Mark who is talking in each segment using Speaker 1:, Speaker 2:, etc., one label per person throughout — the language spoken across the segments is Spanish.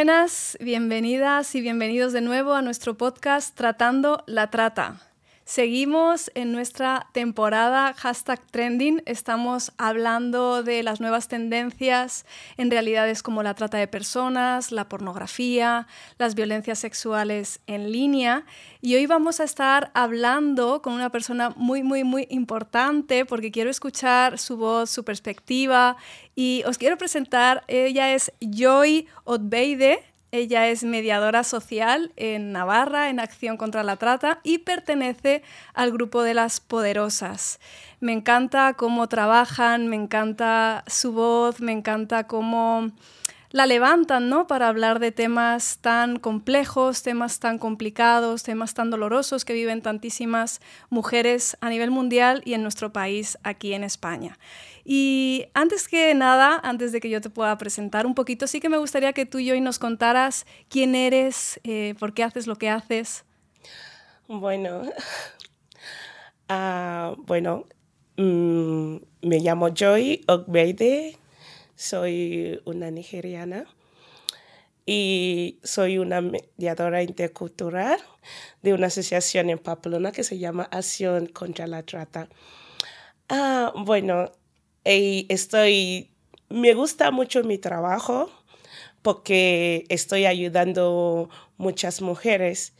Speaker 1: Buenas, bienvenidas y bienvenidos de nuevo a nuestro podcast Tratando la Trata. Seguimos en nuestra temporada hashtag trending. Estamos hablando de las nuevas tendencias en realidades como la trata de personas, la pornografía, las violencias sexuales en línea. Y hoy vamos a estar hablando con una persona muy, muy, muy importante porque quiero escuchar su voz, su perspectiva. Y os quiero presentar, ella es Joy Otbeide. Ella es mediadora social en Navarra, en Acción contra la Trata, y pertenece al grupo de las poderosas. Me encanta cómo trabajan, me encanta su voz, me encanta cómo la levantan, ¿no? Para hablar de temas tan complejos, temas tan complicados, temas tan dolorosos que viven tantísimas mujeres a nivel mundial y en nuestro país, aquí en España. Y antes que nada, antes de que yo te pueda presentar un poquito, sí que me gustaría que tú y yo nos contaras quién eres, eh, por qué haces lo que haces.
Speaker 2: Bueno, uh, bueno, mm, me llamo Joy Ogbeide, soy una nigeriana y soy una mediadora intercultural de una asociación en Pamplona que se llama Acción contra la Trata. Ah, bueno, estoy, me gusta mucho mi trabajo porque estoy ayudando muchas mujeres.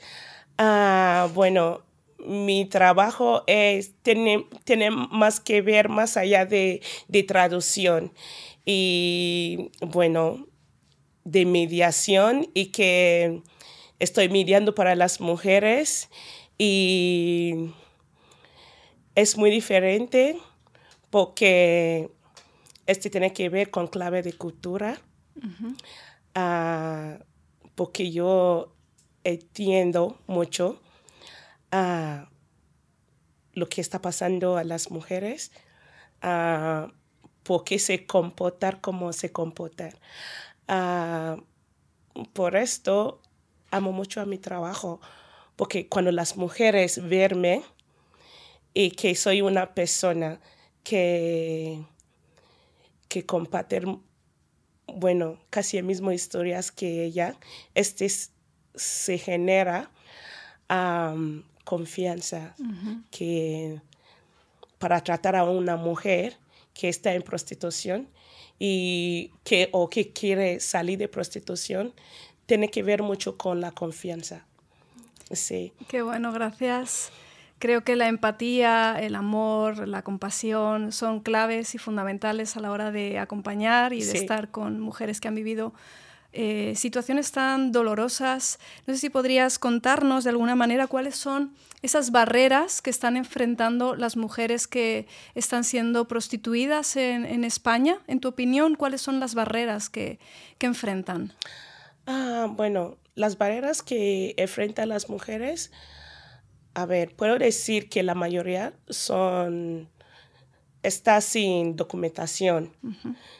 Speaker 2: Ah, bueno, mi trabajo es, tiene, tiene, más que ver más allá de, de traducción y bueno, de mediación y que estoy mediando para las mujeres y es muy diferente porque este tiene que ver con clave de cultura, ah, porque yo entiendo mucho uh, lo que está pasando a las mujeres, uh, por qué se comportan como se comportan. Uh, por esto amo mucho a mi trabajo, porque cuando las mujeres verme y que soy una persona que, que comparten, bueno, casi las mismas historias que ella, este se genera confianza que para tratar a una mujer que está en prostitución y que o que quiere salir de prostitución tiene que ver mucho con la confianza. Sí.
Speaker 1: Qué bueno, gracias. Creo que la empatía, el amor, la compasión son claves y fundamentales a la hora de acompañar y de estar con mujeres que han vivido eh, situaciones tan dolorosas. No sé si podrías contarnos de alguna manera cuáles son esas barreras que están enfrentando las mujeres que están siendo prostituidas en, España. En tu opinión, ¿cuáles son las barreras que, enfrentan?
Speaker 2: Ah, bueno, las barreras que enfrentan las mujeres, a ver, puedo decir que la mayoría son, está sin documentación,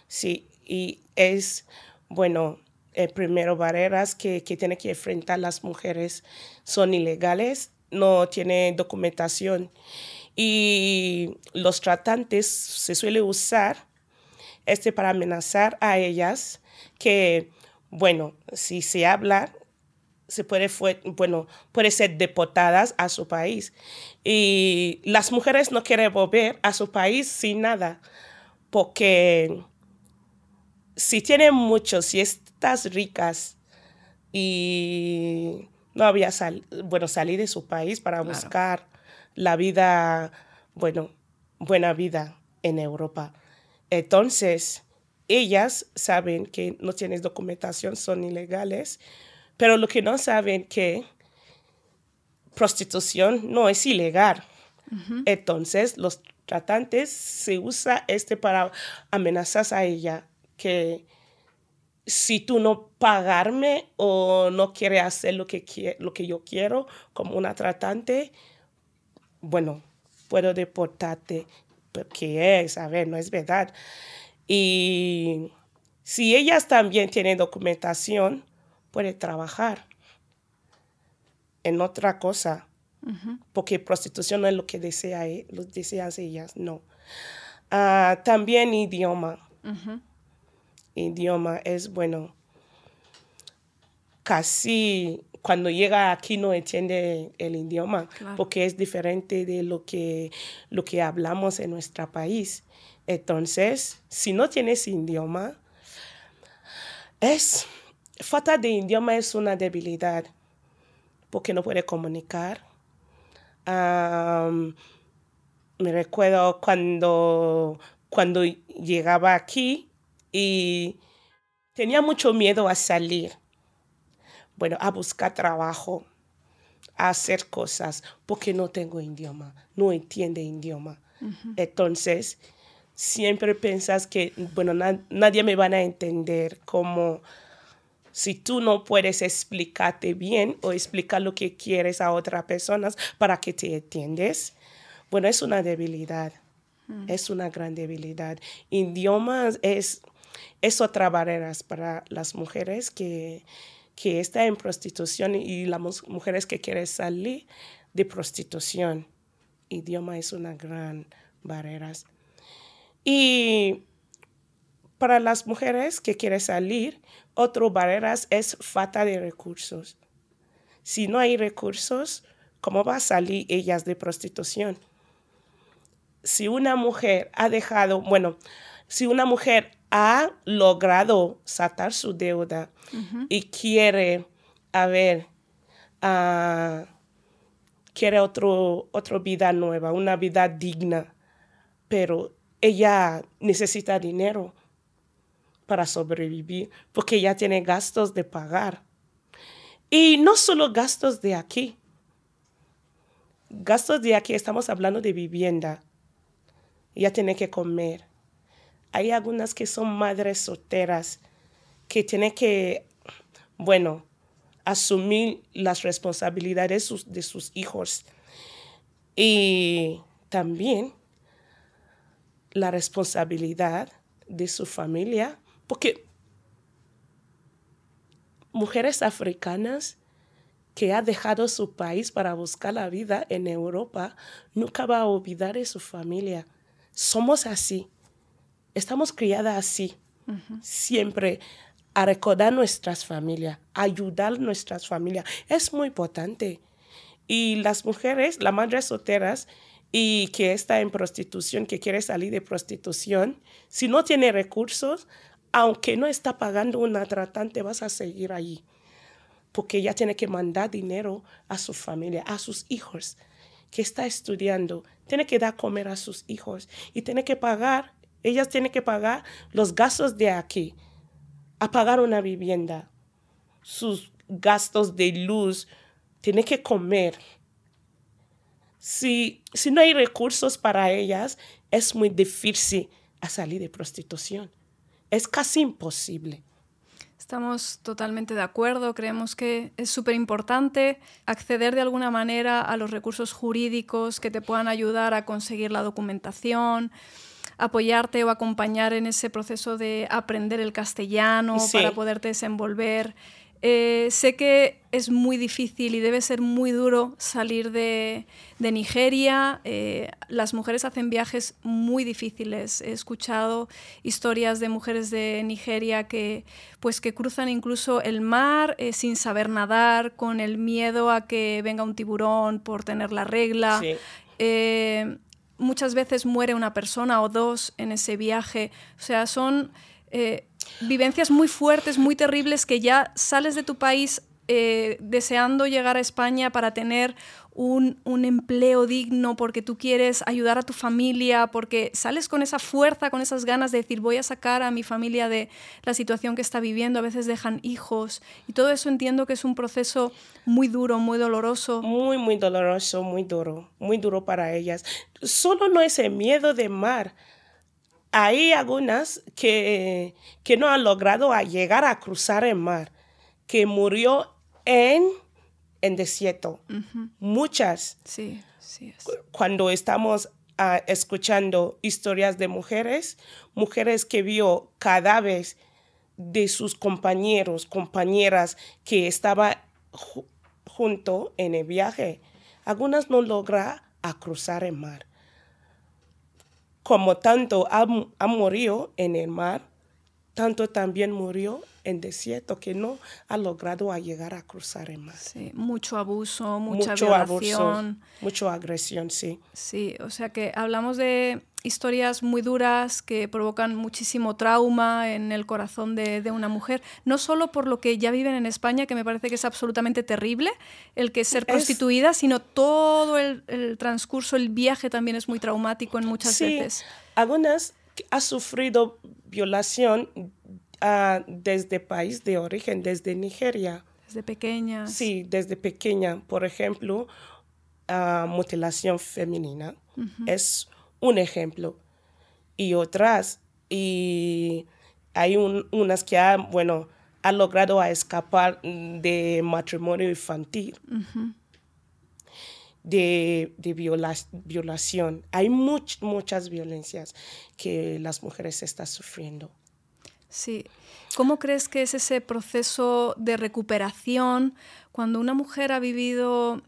Speaker 2: sí, y es, bueno, eh, primero barreras que, que tienen que enfrentar las mujeres son ilegales, no tienen documentación y los tratantes se suele usar este para amenazar a ellas que, bueno, si se habla, se puede, fue, bueno, puede ser deportadas a su país. Y las mujeres no quieren volver a su país sin nada, porque si tienen mucho, si ricas y no había sal, bueno, salí de su país para buscar la vida, bueno, buena vida en Europa. Entonces, ellas saben que no tienes documentación, son ilegales, pero lo que no saben que prostitución no es ilegal. Entonces, los tratantes se usa este para amenazar a ella que si tú no pagarme o no quieres hacer lo que, lo que yo quiero como una tratante, bueno, puedo deportarte, porque es, a ver, no es verdad. Y si ellas también tienen documentación, puede trabajar en otra cosa, porque prostitución no es lo que desea, eh, lo desean ellas, no. Ah, también idioma idioma es bueno. casi cuando llega aquí no entiende el idioma
Speaker 1: Claro.
Speaker 2: porque es diferente de lo que, lo que hablamos en nuestro país. Entonces, si no tienes idioma, es falta de idioma es una debilidad porque no puede comunicar. Me recuerdo cuando, cuando llegaba aquí y tenía mucho miedo a salir, bueno, a buscar trabajo, a hacer cosas, porque no tengo idioma, no entiende idioma. Entonces, siempre piensas que, bueno, na- nadie me van a entender como si tú no puedes explicarte bien o explicar lo que quieres a otras personas para que te entiendes, bueno, es una debilidad. Es una gran debilidad. Idiomas es, es otra barrera para las mujeres que, que están en prostitución y las mujeres que quieren salir de prostitución. Idioma es una gran barrera. Y para las mujeres que quieren salir, otra barrera es falta de recursos. Si no hay recursos, ¿cómo va a salir ellas de prostitución? Si una mujer ha dejado, bueno, si una mujer ha logrado sacar su deuda y quiere, a ver, ah, quiere otro, otra vida nueva, una vida digna, pero ella necesita dinero para sobrevivir porque ella tiene gastos de pagar. Y no solo gastos de aquí. Gastos de aquí, estamos hablando de vivienda. Ella tiene que comer. Hay algunas que son madres solteras que tienen que, bueno, asumir las responsabilidades de sus hijos. Y también la responsabilidad de su familia, porque mujeres africanas que ha dejado su país para buscar la vida en Europa nunca va a olvidar de su familia. Somos así, estamos criadas así, siempre a recordar nuestras familias, ayudar a nuestras familias. Es muy importante. Y las mujeres, las madres solteras y que está en prostitución, que quiere salir de prostitución, si no tiene recursos, aunque no está pagando una tratante, vas a seguir allí. Porque ella tiene que mandar dinero a su familia, a sus hijos, que está estudiando. Tiene que dar comer a sus hijos y tiene que pagar, ellas tienen que pagar los gastos de aquí, a pagar una vivienda, sus gastos de luz, tiene que comer. Si, si no hay recursos para ellas, es muy difícil salir de prostitución. Es casi imposible.
Speaker 1: Estamos totalmente de acuerdo, creemos que es súper importante acceder de alguna manera a los recursos jurídicos que te puedan ayudar a conseguir la documentación, apoyarte o acompañar en ese proceso de aprender el castellano
Speaker 2: Sí.
Speaker 1: para poderte desenvolver. Eh, sé que es muy difícil y debe ser muy duro salir de, de Nigeria. Eh, las mujeres hacen viajes muy difíciles. He escuchado historias de mujeres de Nigeria que, pues, que cruzan incluso el mar eh, sin saber nadar, con el miedo a que venga un tiburón por tener la regla.
Speaker 2: Sí.
Speaker 1: Muchas veces muere una persona o dos en ese viaje. O sea, son eh, vivencias muy fuertes, muy terribles, que ya sales de tu país eh, deseando llegar a España para tener un, un empleo digno, porque tú quieres ayudar a tu familia, porque sales con esa fuerza, con esas ganas de decir, voy a sacar a mi familia de la situación que está viviendo, a veces dejan hijos, y todo eso entiendo que es un proceso muy duro, muy doloroso.
Speaker 2: Muy, muy doloroso, muy duro, muy duro para ellas. Solo no es el miedo de mar. Hay algunas que, que no han logrado llegar a cruzar el mar, que murió en, en desierto. Muchas.
Speaker 1: Sí, sí es.
Speaker 2: Cuando estamos ah, escuchando historias de mujeres, mujeres que vio cadáveres de sus compañeros, compañeras que estaban ju- junto en el viaje. Algunas no logra a cruzar el mar. Como tanto ha, ha morido en el mar, tanto también murió en desierto que no ha logrado llegar a cruzar el mar.
Speaker 1: Sí, mucho abuso, mucha mucho violación.
Speaker 2: Abuso, mucha agresión, sí.
Speaker 1: Sí, o sea que hablamos de historias muy duras que provocan muchísimo trauma en el corazón de, una mujer, no solo por lo que ya viven en España, que me parece que es absolutamente terrible, el que ser prostituida, sino todo el, transcurso, el viaje también es muy traumático en muchas sí, veces.
Speaker 2: Algunas ha sufrido violación uh, desde país de origen, desde Nigeria.
Speaker 1: Desde pequeña.
Speaker 2: Sí, desde pequeña. Por ejemplo, uh, mutilación femenina es un ejemplo. Y otras, y hay unas que han, bueno, ha logrado escapar de matrimonio infantil. De, de violación. Hay muchas violencias que las mujeres están sufriendo.
Speaker 1: Sí. ¿Cómo crees que es ese proceso de recuperación cuando una mujer ha vivido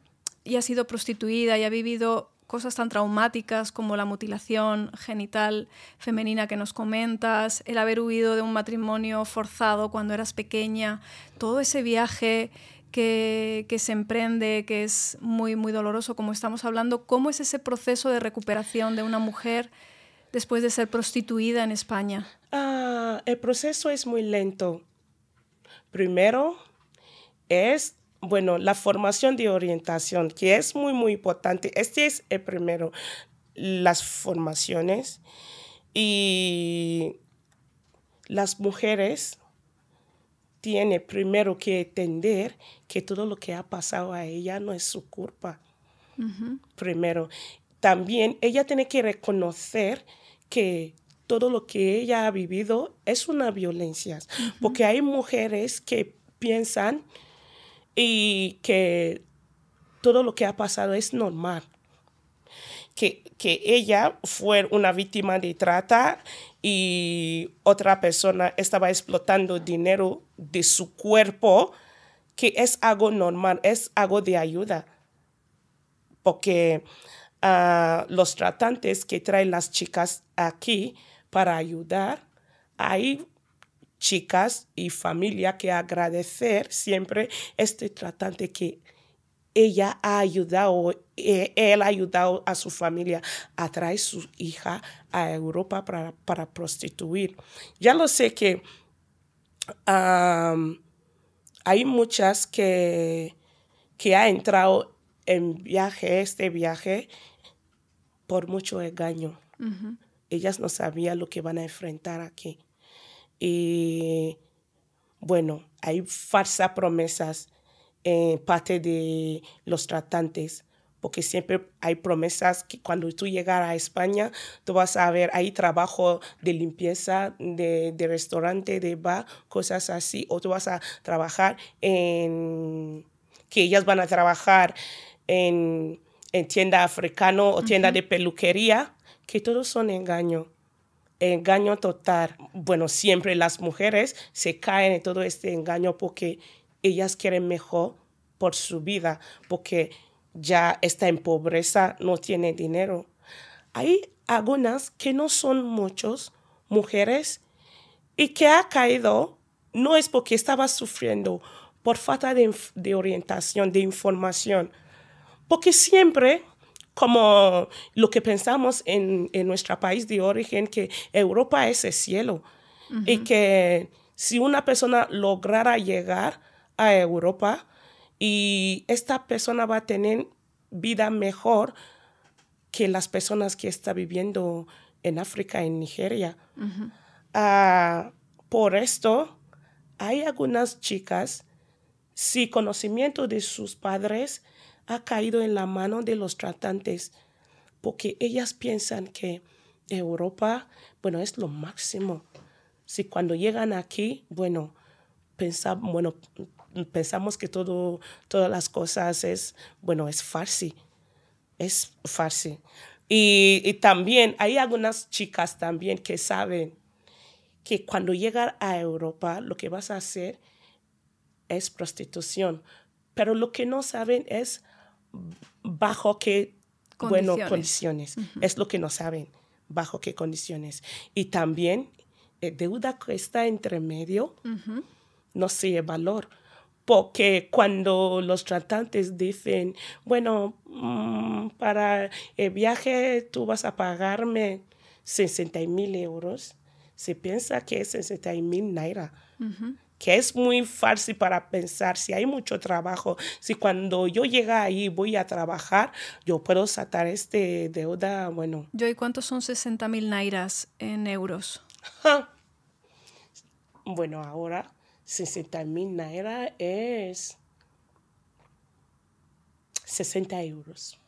Speaker 1: y ha sido prostituida y ha vivido cosas tan traumáticas como la mutilación genital femenina que nos comentas, el haber huido de un matrimonio forzado cuando eras pequeña, todo ese viaje que, que, se emprende, que es muy, muy doloroso, como estamos hablando, ¿cómo es ese proceso de recuperación de una mujer después de ser prostituida en España?
Speaker 2: Ah, el proceso es muy lento. Primero es, bueno, la formación de orientación, que es muy, muy importante. Este es el primero, las formaciones. Y las mujeres tienen primero que entender que todo lo que ha pasado a ella no es su culpa. Primero. También ella tiene que reconocer que todo lo que ella ha vivido es una violencia, porque hay mujeres que piensan y que todo lo que ha pasado es normal. Que, que, ella fue una víctima de trata y otra persona estaba explotando dinero de su cuerpo, que es algo normal, es algo de ayuda. Porque los tratantes que traen las chicas aquí para ayudar. Hay chicas y familia que agradecer siempre este tratante que ella ha ayudado, eh, él ha ayudado a su familia a traer su hija a Europa para, para prostituir. Ya lo sé que hay muchas que, que ha entrado en viaje, este viaje, por mucho engaño. Ellas no sabían lo que van a enfrentar aquí. Y bueno, hay falsas promesas en parte de los tratantes, porque siempre hay promesas que cuando tú llegas a España, tú vas a ver, hay trabajo de limpieza, de, de restaurante, de bar, cosas así, o tú vas a trabajar en, que ellas van a trabajar en en tienda africano o tienda de peluquería, que todos son engaño. Engaño total. Bueno, siempre las mujeres se caen en todo este engaño porque ellas quieren mejor por su vida, porque ya está en pobreza, no tiene dinero. Hay algunas que no son muchos mujeres y que ha caído no es porque estaba sufriendo por falta de, de orientación, de información, porque siempre, como lo que pensamos en, en nuestro país de origen, que Europa es el cielo. Y que si una persona lograra llegar a Europa y esta persona va a tener vida mejor que las personas que están viviendo en África, en Nigeria. Ah, por esto, hay algunas chicas, sin conocimiento de sus padres, ha caído en la mano de los tratantes porque ellas piensan que Europa, bueno, es lo máximo. Si cuando llegan aquí, bueno, bueno, pensamos que todo, todas las cosas es, bueno, es fácil, es fácil. Y, y, también hay algunas chicas también que saben que cuando llegan a Europa lo que vas a hacer es prostitución, pero lo que no saben es bajo qué condiciones. Bueno, condiciones. Es lo que no saben, bajo qué condiciones. Y también eh, deuda que está entre medio, no sé el valor. Porque cuando los tratantes dicen, bueno, mm, para el viaje tú vas a pagarme 60 mil euros, se piensa que es 60 mil naira. Que es muy fácil para pensar, si hay mucho trabajo, si cuando yo llegue ahí voy a trabajar, yo puedo sacar este deuda, bueno.
Speaker 1: Yo, ¿y cuántos son 60 mil nairas en euros?
Speaker 2: bueno, ahora 60 mil naira es 60 euros.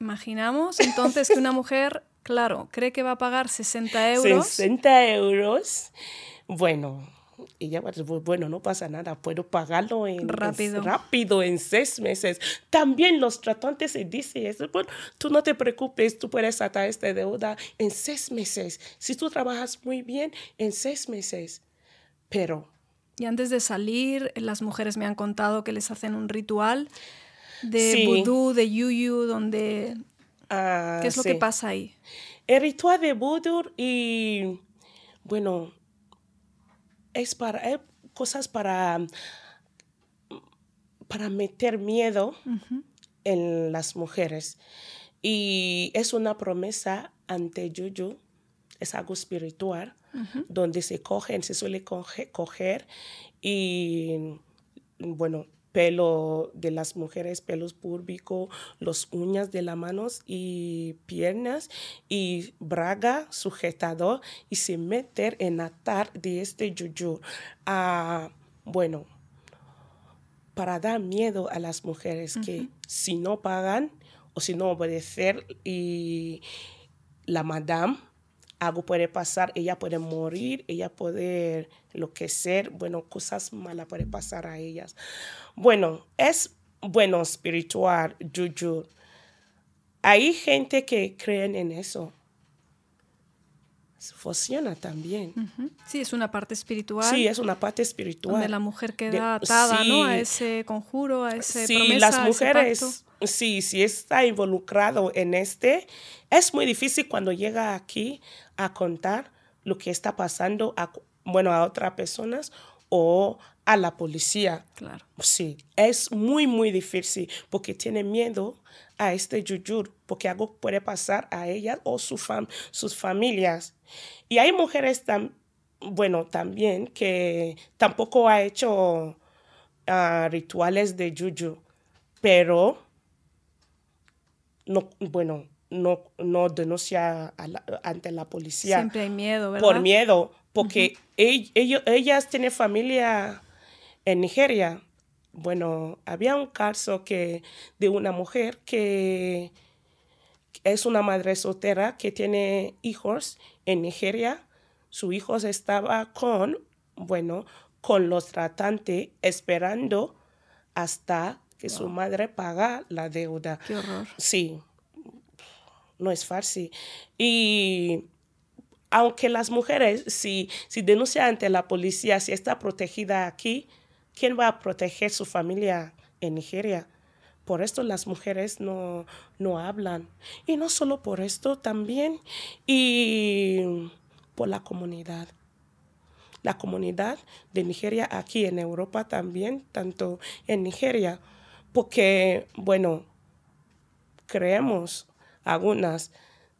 Speaker 1: Imaginamos entonces que una mujer, claro, cree que va a pagar 60 euros.
Speaker 2: 60 euros. Bueno, ella va a decir, bueno, no pasa nada, puedo pagarlo en
Speaker 1: rápido,
Speaker 2: rápido en seis meses. También los tratantes se dicen bueno, tú no te preocupes, tú puedes sacar esta deuda en seis meses. Si tú trabajas muy bien, en seis meses. Pero...
Speaker 1: Y antes de salir, las mujeres me han contado que les hacen un ritual de vudú, de yuyu, donde...
Speaker 2: Ah,
Speaker 1: ¿Qué es lo que pasa ahí?
Speaker 2: El ritual de vudú y, bueno, es para cosas para, para meter miedo en las mujeres. Y es una promesa ante Yuyu, es algo espiritual, donde se cogen, se suele coger y, bueno, pelo de las mujeres, pelos púrbicos, los uñas de las manos y piernas y braga sujetador y se meter en atar de este yuyu. a bueno, para dar miedo a las mujeres que si no pagan o si no obedecer y la madame algo puede pasar, ella puede morir, ella puede lo que ser, bueno, cosas malas puede pasar a ellas. Bueno, es bueno espiritual, juju. Hay gente que creen en eso. Funciona también.
Speaker 1: Sí, es una parte espiritual.
Speaker 2: Sí, es una parte espiritual.
Speaker 1: Donde la mujer queda atada, ¿no? A ese conjuro, a ese sí,
Speaker 2: las mujeres, sí, si está involucrado en este, es muy difícil cuando llega aquí a contar lo que está pasando a, bueno, a otras personas o a la policía.
Speaker 1: Claro.
Speaker 2: Sí, es muy, muy difícil porque tiene miedo a este yuyur, porque algo puede pasar a ellas o su sus familias. Y hay mujeres, tan, bueno, también que tampoco ha hecho ah, rituales de yuyu, pero no, bueno, no, no denuncia ante la policía.
Speaker 1: Siempre hay miedo, ¿verdad?
Speaker 2: Por miedo, porque ellos, ellas tienen familia en Nigeria. Bueno, había un caso que, de una mujer que es una madre soltera que tiene hijos en Nigeria. Su hijo estaba con, bueno, con los tratantes esperando hasta que su madre paga la deuda.
Speaker 1: Qué horror.
Speaker 2: Sí, no es fácil. Y aunque las mujeres, si, si denuncia ante la policía, si está protegida aquí, ¿quién va a proteger su familia en Nigeria? Por esto las mujeres no, no hablan. Y no solo por esto, también y por la comunidad. La comunidad de Nigeria aquí en Europa también, tanto en Nigeria, porque, bueno, creemos algunas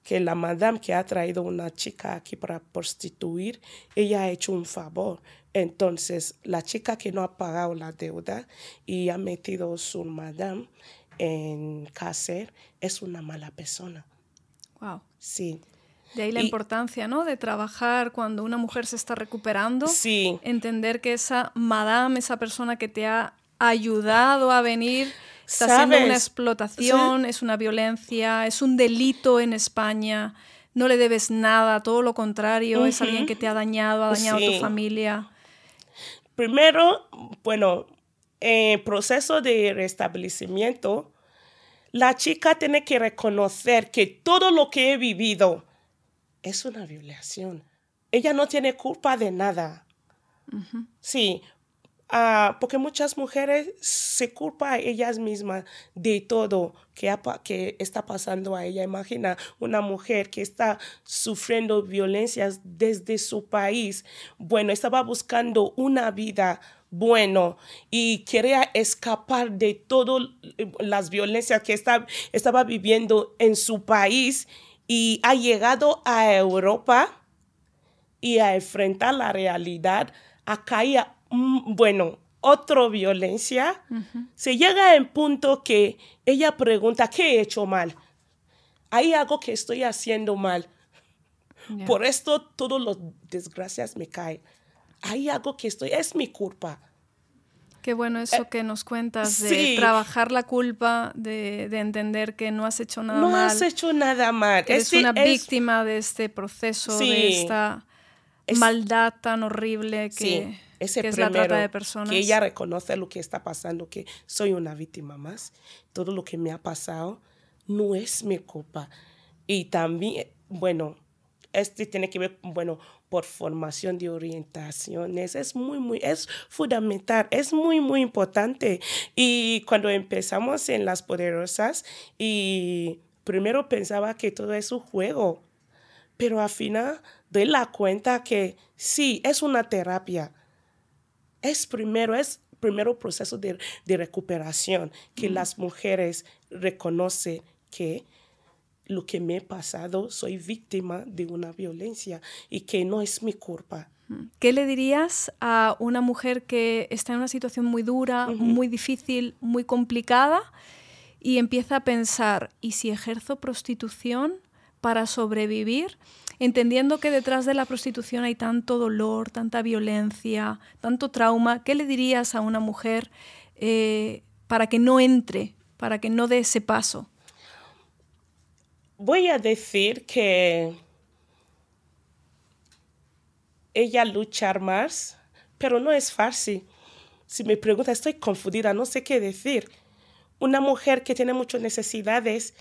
Speaker 2: que la madame que ha traído una chica aquí para prostituir, ella ha hecho un favor. Entonces, la chica que no ha pagado la deuda y ha metido su madame en cárcel es una mala persona.
Speaker 1: Wow.
Speaker 2: Sí.
Speaker 1: De ahí la importancia, ¿no? De trabajar cuando una mujer se está recuperando.
Speaker 2: Sí.
Speaker 1: Entender que esa madame, esa persona que te ha ayudado a venir, Está siendo una explotación, es una violencia, es un delito en España. No le debes nada, todo lo contrario, es alguien que te ha dañado, ha dañado a tu familia.
Speaker 2: Primero, bueno, en proceso de restablecimiento, la chica tiene que reconocer que todo lo que he vivido es una violación. Ella no tiene culpa de nada. Sí, Ah, porque muchas mujeres se culpan a ellas mismas de todo que, que está pasando a ella. Imagina una mujer que está sufriendo violencias desde su país. Bueno, estaba buscando una vida bueno y quería escapar de todas las violencias que está, estaba viviendo en su país y ha llegado a Europa y a enfrentar la realidad, a caer bueno, otra violencia, se llega en punto que ella pregunta, ¿qué he hecho mal? Hay algo que estoy haciendo mal. Por esto todas las desgracias me caen. Hay algo que estoy, es mi culpa.
Speaker 1: Qué bueno eso eh, que nos cuentas, de trabajar la culpa, de, entender que no has hecho nada mal.
Speaker 2: No has hecho nada mal.
Speaker 1: eres una víctima de este proceso, de esta maldad tan horrible que
Speaker 2: ese que primero, de personas. que ella reconoce lo que está pasando, que soy una víctima más, todo lo que me ha pasado no es mi culpa. Y también, bueno, este tiene que ver, bueno, por formación de orientaciones, es muy, muy, es fundamental, es muy, muy importante. Y cuando empezamos en Las Poderosas, y primero pensaba que todo es un juego, pero al final doy la cuenta que sí, es una terapia, es primero, es primero proceso de, recuperación, que las mujeres reconocen que lo que me ha pasado, soy víctima de una violencia y que no es mi culpa.
Speaker 1: ¿Qué le dirías a una mujer que está en una situación muy dura, muy difícil, muy complicada y empieza a pensar, ¿y si ejerzo prostitución para sobrevivir? Entendiendo que detrás de la prostitución hay tanto dolor, tanta violencia, tanto trauma, ¿qué le dirías a una mujer eh, para que no entre, para que no dé ese paso?
Speaker 2: Voy a decir que ella luchar más, pero no es fácil. Si me pregunta, estoy confundida, no sé qué decir. Una mujer que tiene muchas necesidades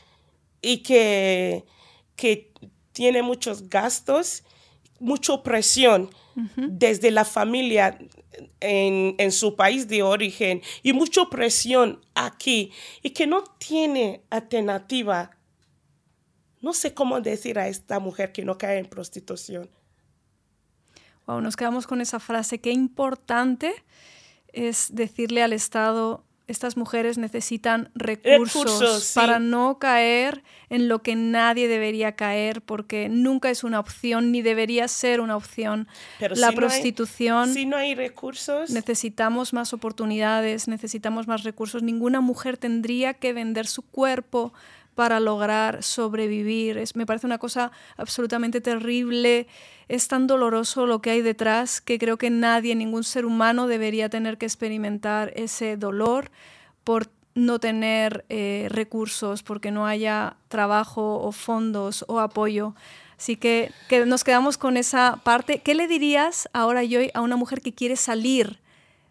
Speaker 2: y que, que tiene muchos gastos, mucha presión desde la familia en, su país de origen y mucha presión aquí y que no tiene alternativa. No sé cómo decir a esta mujer que no cae en prostitución.
Speaker 1: Wow, nos quedamos con esa frase. Qué importante es decirle al Estado, estas mujeres necesitan recursos, para no caer en lo que nadie debería caer, porque nunca es una opción ni debería ser una opción.
Speaker 2: Pero la prostitución. si no hay recursos.
Speaker 1: Necesitamos más oportunidades, necesitamos más recursos. Ninguna mujer tendría que vender su cuerpo para lograr sobrevivir. Es, me parece una cosa absolutamente terrible. Es tan doloroso lo que hay detrás que creo que nadie, ningún ser humano debería tener que experimentar ese dolor por no tener eh, recursos, porque no haya trabajo o fondos o apoyo. Así que, que nos quedamos con esa parte. ¿Qué le dirías ahora, yo a una mujer que quiere salir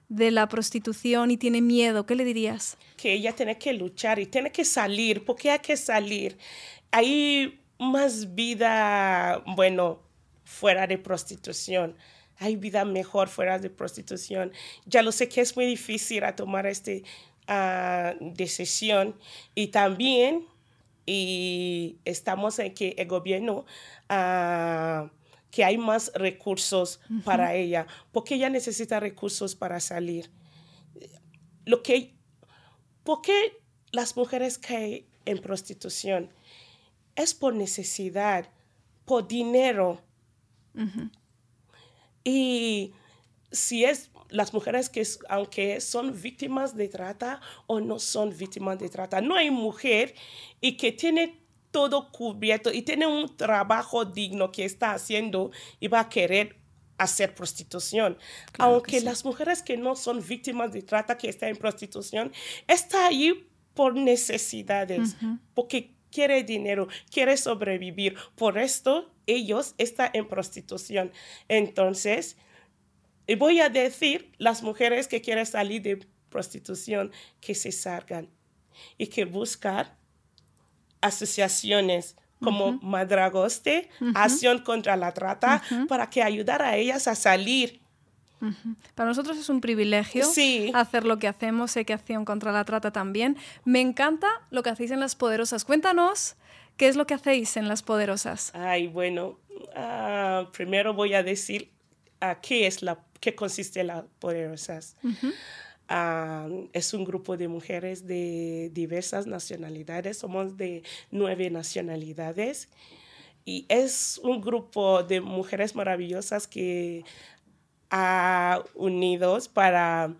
Speaker 1: de la prostitución y tiene miedo, ¿qué le dirías?
Speaker 2: Que ella tiene que luchar y tiene que salir, porque hay que salir. Hay más vida, bueno, fuera de prostitución. Hay vida mejor fuera de prostitución. Ya lo sé que es muy difícil tomar esta ah, decisión y también y estamos en que el gobierno uh, que hay más recursos para ella, porque ella necesita recursos para salir. Lo que, ¿Por qué las mujeres caen en prostitución? Es por necesidad, por dinero. Y si es las mujeres que, aunque son víctimas de trata o no son víctimas de trata, no hay mujer y que tiene todo cubierto y tiene un trabajo digno que está haciendo y va a querer hacer prostitución. Aunque las mujeres que no son víctimas de trata, que están en prostitución, está ahí por necesidades, porque quiere dinero, quiere sobrevivir. Por esto, ellos están en prostitución. Entonces, voy a decir, las mujeres que quieren salir de prostitución, que se salgan y que buscar asociaciones como Madragoste, Acción contra la Trata, para que ayudar a ellas a salir
Speaker 1: Para nosotros es un privilegio hacer lo que hacemos, sé que Acción contra la Trata también. Me encanta lo que hacéis en Las Poderosas. Cuéntanos qué es lo que hacéis en Las Poderosas.
Speaker 2: Ay, bueno, ah, primero voy a decir a qué, es la, qué consiste Las Poderosas. Es un grupo de mujeres de diversas nacionalidades, somos de nueve nacionalidades y es un grupo de mujeres maravillosas que ha unidos para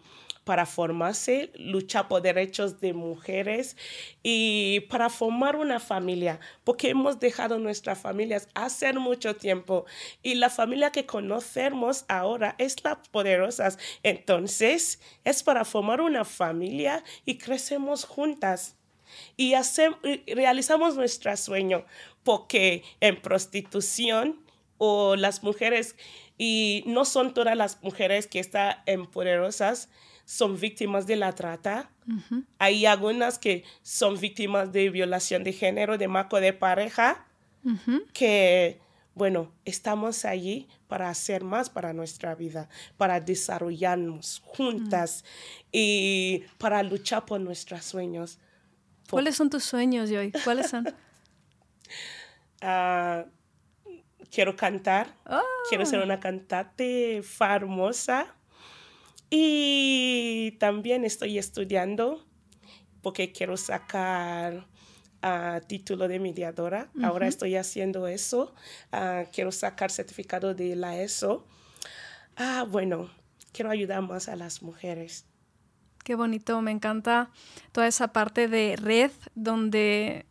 Speaker 2: para formarse, luchar por derechos de mujeres y para formar una familia, porque hemos dejado nuestras familias hace mucho tiempo y la familia que conocemos ahora es la poderosas. Entonces, es para formar una familia y crecemos juntas y, hacemos, realizamos nuestro sueño, porque en prostitución o las mujeres, y no son todas las mujeres que están empoderosas, son víctimas de la trata. Hay algunas que son víctimas de violación de género, de marco de pareja, que, bueno, estamos allí para hacer más para nuestra vida, para desarrollarnos juntas y para luchar por nuestros sueños.
Speaker 1: ¿Cuáles son tus sueños, Joy? ¿Cuáles son?
Speaker 2: Ah, quiero cantar, quiero ser ah. una cantante famosa y también estoy estudiando porque quiero sacar uh, título de mediadora. Ahora estoy haciendo eso. Ah, quiero sacar certificado de la ESO. Ah, bueno, quiero ayudar más a las mujeres.
Speaker 1: Qué bonito, me encanta toda esa parte de red donde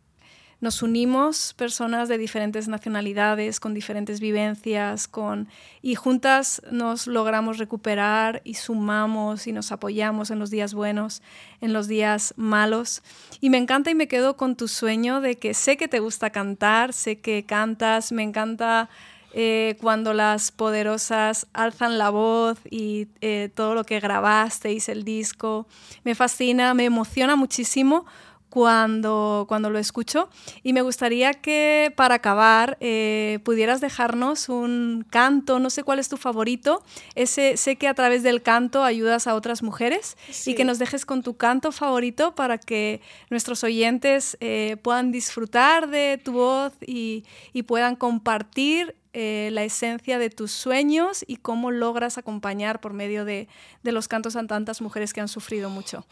Speaker 1: nos unimos personas de diferentes nacionalidades, con diferentes vivencias, con, y juntas nos logramos recuperar y sumamos y nos apoyamos en los días buenos, en los días malos. Y me encanta y me quedo con tu sueño de que sé que te gusta cantar, sé que cantas, me encanta eh, cuando las poderosas alzan la voz y eh, todo lo que grabasteis, el disco. Me fascina, me emociona muchísimo cuando, cuando lo escucho. Y me gustaría que para acabar eh, pudieras dejarnos un canto, no sé cuál es tu favorito. Ese, sé que a través del canto ayudas a otras mujeres y que nos dejes con tu canto favorito para que nuestros oyentes eh, puedan disfrutar de tu voz y, puedan compartir eh, la esencia de tus sueños y cómo logras acompañar por medio de, de, los cantos a tantas mujeres que han sufrido mucho.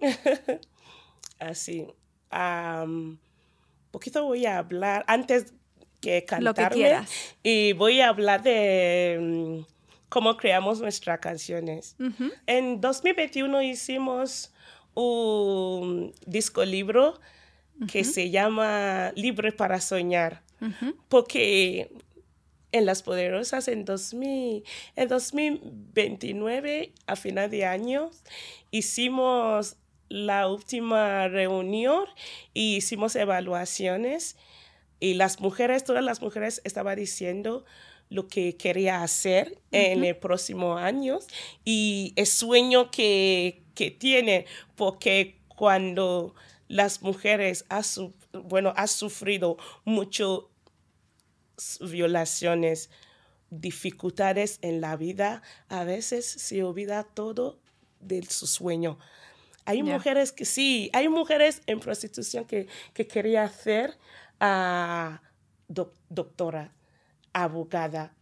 Speaker 2: así. poquito voy a hablar, antes que cantarme, y voy a hablar de mm, cómo creamos nuestras canciones. En 2021 hicimos un disco libro que se llama Libre para Soñar, porque en Las Poderosas en, 2000, en 2029, a final de año, hicimos la última reunión y hicimos evaluaciones y las mujeres, todas las mujeres estaban diciendo lo que quería hacer en el próximo año y el sueño que, que tiene, porque cuando las mujeres ha, bueno, ha sufrido muchas violaciones, dificultades en la vida, a veces se olvida todo de su sueño. Hay mujeres que sí, hay mujeres en prostitución que, que quería ser ah, doctora, abogada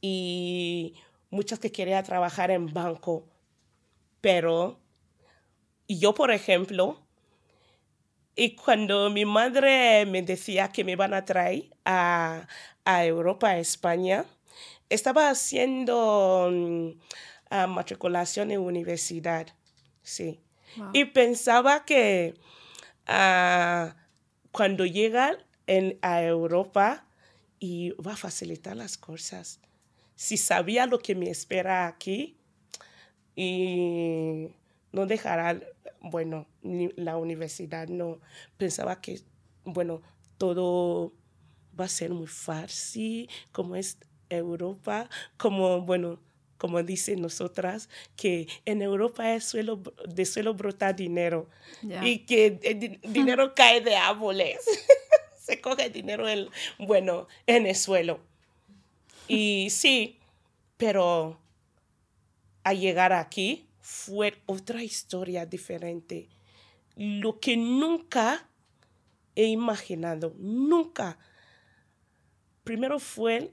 Speaker 2: y muchas que quería trabajar en banco. Pero yo, por ejemplo, y cuando mi madre me decía que me iban a traer a, a Europa, a España, estaba haciendo mm, ah, matriculación en universidad, sí. Y pensaba que ah, cuando llega a Europa iba a facilitar las cosas. Si sabía lo que me espera aquí y no dejará, bueno, la universidad no, pensaba que, bueno, todo va a ser muy fácil, como es Europa, como, bueno, como dicen nosotras, que en Europa es suelo, de suelo brotar dinero y que el dinero cae de árboles. Se coge dinero, el, bueno, en el suelo. Y sí, pero a llegar aquí fue otra historia diferente. Lo que nunca he imaginado, nunca. Primero fue,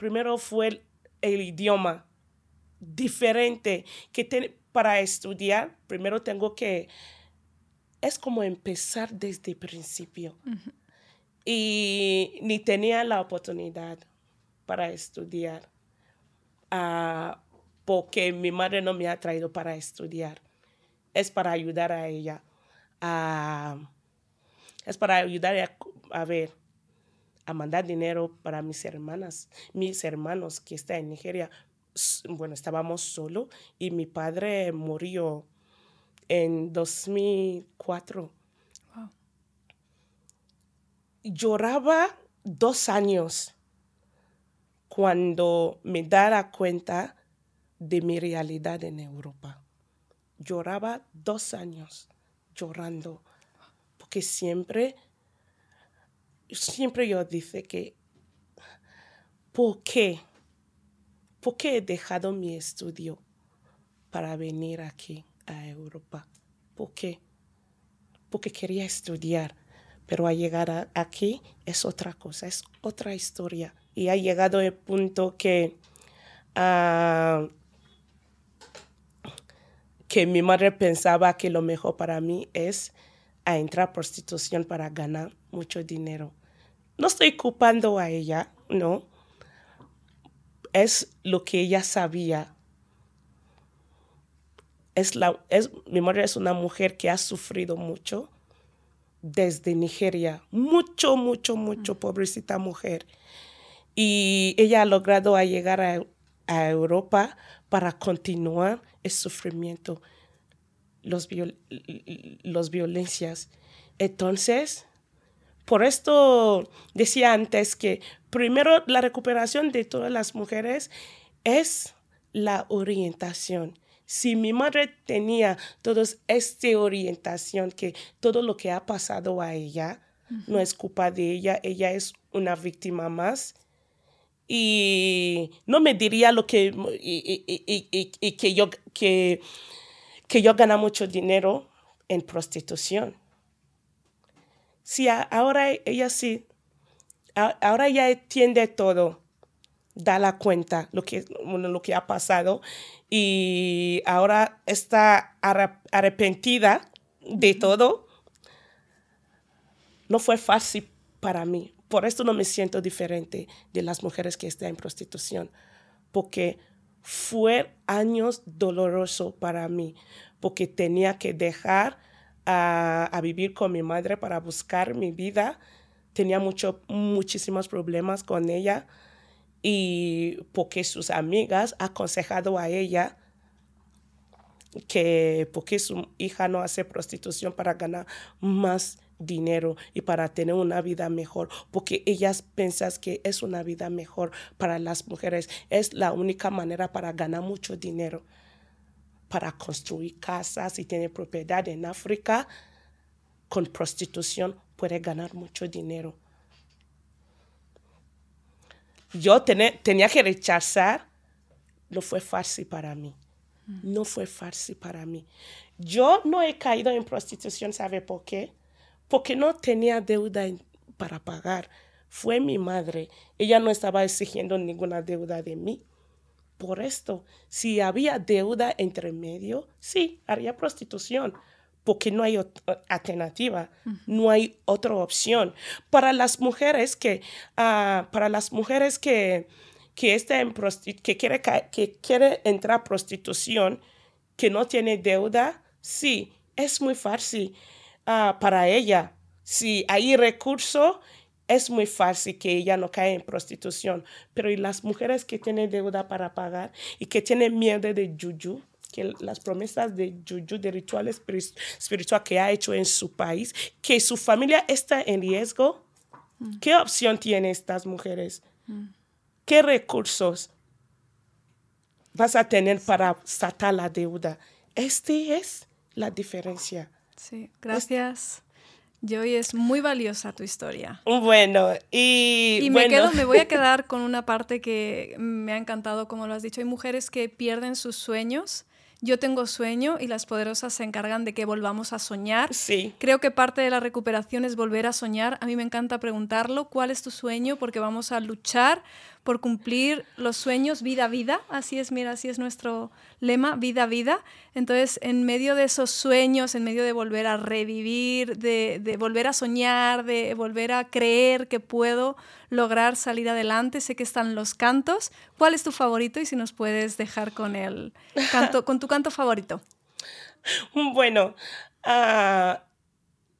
Speaker 2: primero fue el, idioma diferente que para estudiar. Primero tengo que, es como empezar desde el principio. Y ni tenía la oportunidad para estudiar. Ah, porque mi madre no me ha traído para estudiar. Es para ayudar a ella. es para ayudar a, ver, a mandar dinero para mis hermanas, mis hermanos que están en Nigeria. Bueno, estábamos solo y mi padre murió en 2004. Lloraba dos años cuando me dara cuenta de mi realidad en Europa. Lloraba dos años llorando, porque siempre, siempre yo dice que, ¿por qué? ¿Por qué he dejado mi estudio para venir aquí a Europa? ¿Por qué? Porque quería estudiar, pero al llegar aquí es otra cosa, es otra historia. Y ha llegado el punto que ah, que mi madre pensaba que lo mejor para mí es entrar a prostitución para ganar mucho dinero. No estoy culpando a ella, no. Es lo que ella sabía. Es la, es, mi madre es una mujer que ha sufrido mucho desde Nigeria. Mucho, mucho, mucho, pobrecita mujer. Y ella ha logrado llegar a, a Europa para continuar el sufrimiento, los, los violencias. Entonces, por esto decía antes que primero la recuperación de todas las mujeres es la orientación. Si mi madre tenía toda esta orientación, que todo lo que ha pasado a ella no es culpa de ella, ella es una víctima más, y no me diría lo que, y, que, yo, que, que yo gana mucho dinero en prostitución. Sí, ahora ella sí, ahora ella entiende todo, da la cuenta lo que, lo que ha pasado y ahora está arrepentida de todo. No fue fácil para mí, por esto no me siento diferente de las mujeres que están en prostitución, porque fue años doloroso para mí, porque tenía que dejar a, vivir con mi madre para buscar mi vida. Tenía mucho, muchísimos problemas con ella y porque sus amigas aconsejado a ella que porque su hija no hace prostitución para ganar más dinero y para tener una vida mejor, porque ellas piensan que es una vida mejor para las mujeres. Es la única manera para ganar mucho dinero, para construir casas y tener propiedad en África. Con prostitución puede ganar mucho dinero. Yo tenía que rechazar, no fue fácil para mí. No fue fácil para mí. Yo no he caído en prostitución, ¿sabe por qué? porque no tenía deuda para pagar. Fue mi madre. Ella no estaba exigiendo ninguna deuda de mí. Por esto, si había deuda entre medio, sí, haría prostitución, porque no hay alternativa, no hay otra opción. Para las mujeres que, ah, para las mujeres que, que, en que, quiere, que quiere entrar a prostitución, que no tiene deuda, sí, es muy fácil. Ah, para ella. Si hay recurso, es muy fácil que ella no caiga en prostitución. Pero ¿y las mujeres que tienen deuda para pagar y que tienen miedo de yuyu? que las promesas de yuyu, de ritual espiritual que ha hecho en su país, que su familia está en riesgo, mm. ¿qué opción tienen estas mujeres? Mm. ¿Qué recursos vas a tener para sacar la deuda? Esta es la diferencia.
Speaker 1: Sí, gracias. Joy, es muy valiosa tu historia.
Speaker 2: Bueno, y,
Speaker 1: y me, quedo, me voy a quedar con una parte que me ha encantado, como lo has dicho. Hay mujeres que pierden sus sueños yo tengo sueño y las poderosas se encargan de que volvamos a soñar.
Speaker 2: Sí.
Speaker 1: Creo que parte de la recuperación es volver a soñar. A mí me encanta preguntarlo, ¿cuál es tu sueño? Porque vamos a luchar por cumplir los sueños vida a vida. Así es, mira, así es nuestro lema, vida a vida. Entonces, en medio de esos sueños, en medio de volver a revivir, de, volver a soñar, de volver a creer que puedo lograr salir adelante, sé que están los cantos. ¿Cuál es tu favorito? Y si nos puedes dejar con el canto, con tu canto favorito.
Speaker 2: Bueno, uh,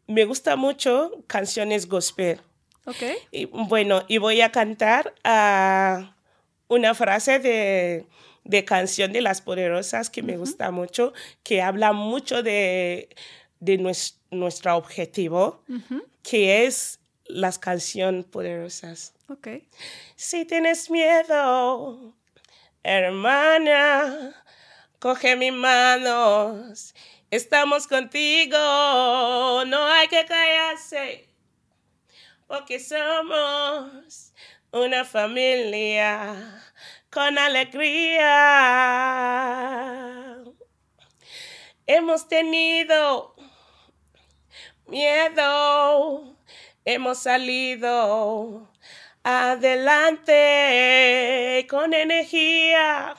Speaker 2: me gusta mucho canciones gospel.
Speaker 1: Okay.
Speaker 2: Y, bueno, y voy a cantar uh, una frase de, de, canción de las poderosas que me uh -huh. gusta mucho, que habla mucho de, de nuestro, nuestro objetivo, uh -huh. que es las canciones poderosas.
Speaker 1: Okay.
Speaker 2: Si tienes miedo, hermana, coge mis manos, estamos contigo, no hay que callarse porque somos una familia con alegría. Hemos tenido miedo, hemos salido adelante con energía.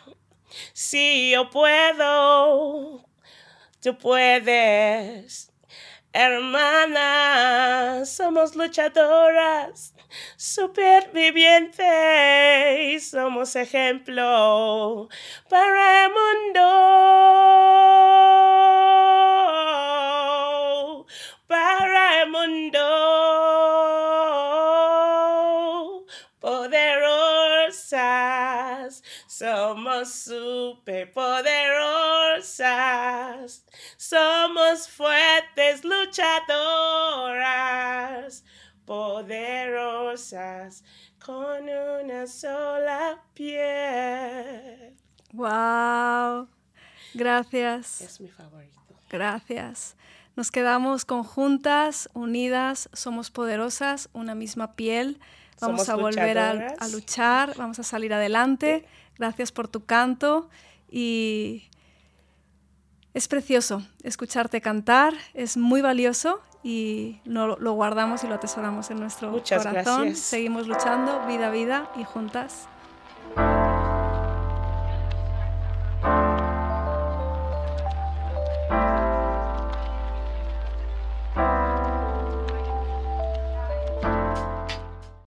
Speaker 2: Si yo puedo, tú puedes. Hermanas, somos luchadoras, supervivientes, somos ejemplo para el mundo, para el mundo, poderosas, somos superpoderosas. Somos fuertes luchadoras, poderosas, con una sola piel.
Speaker 1: ¡Wow! Gracias.
Speaker 2: Es mi favorito.
Speaker 1: Gracias. Nos quedamos conjuntas, unidas, somos poderosas, una misma piel. Vamos
Speaker 2: somos
Speaker 1: a volver a, a, luchar, vamos a salir adelante. Gracias por tu canto y es precioso escucharte cantar, es muy valioso y lo, lo guardamos y lo atesoramos en nuestro
Speaker 2: Muchas
Speaker 1: corazón.
Speaker 2: Gracias.
Speaker 1: Seguimos luchando, vida a vida y juntas.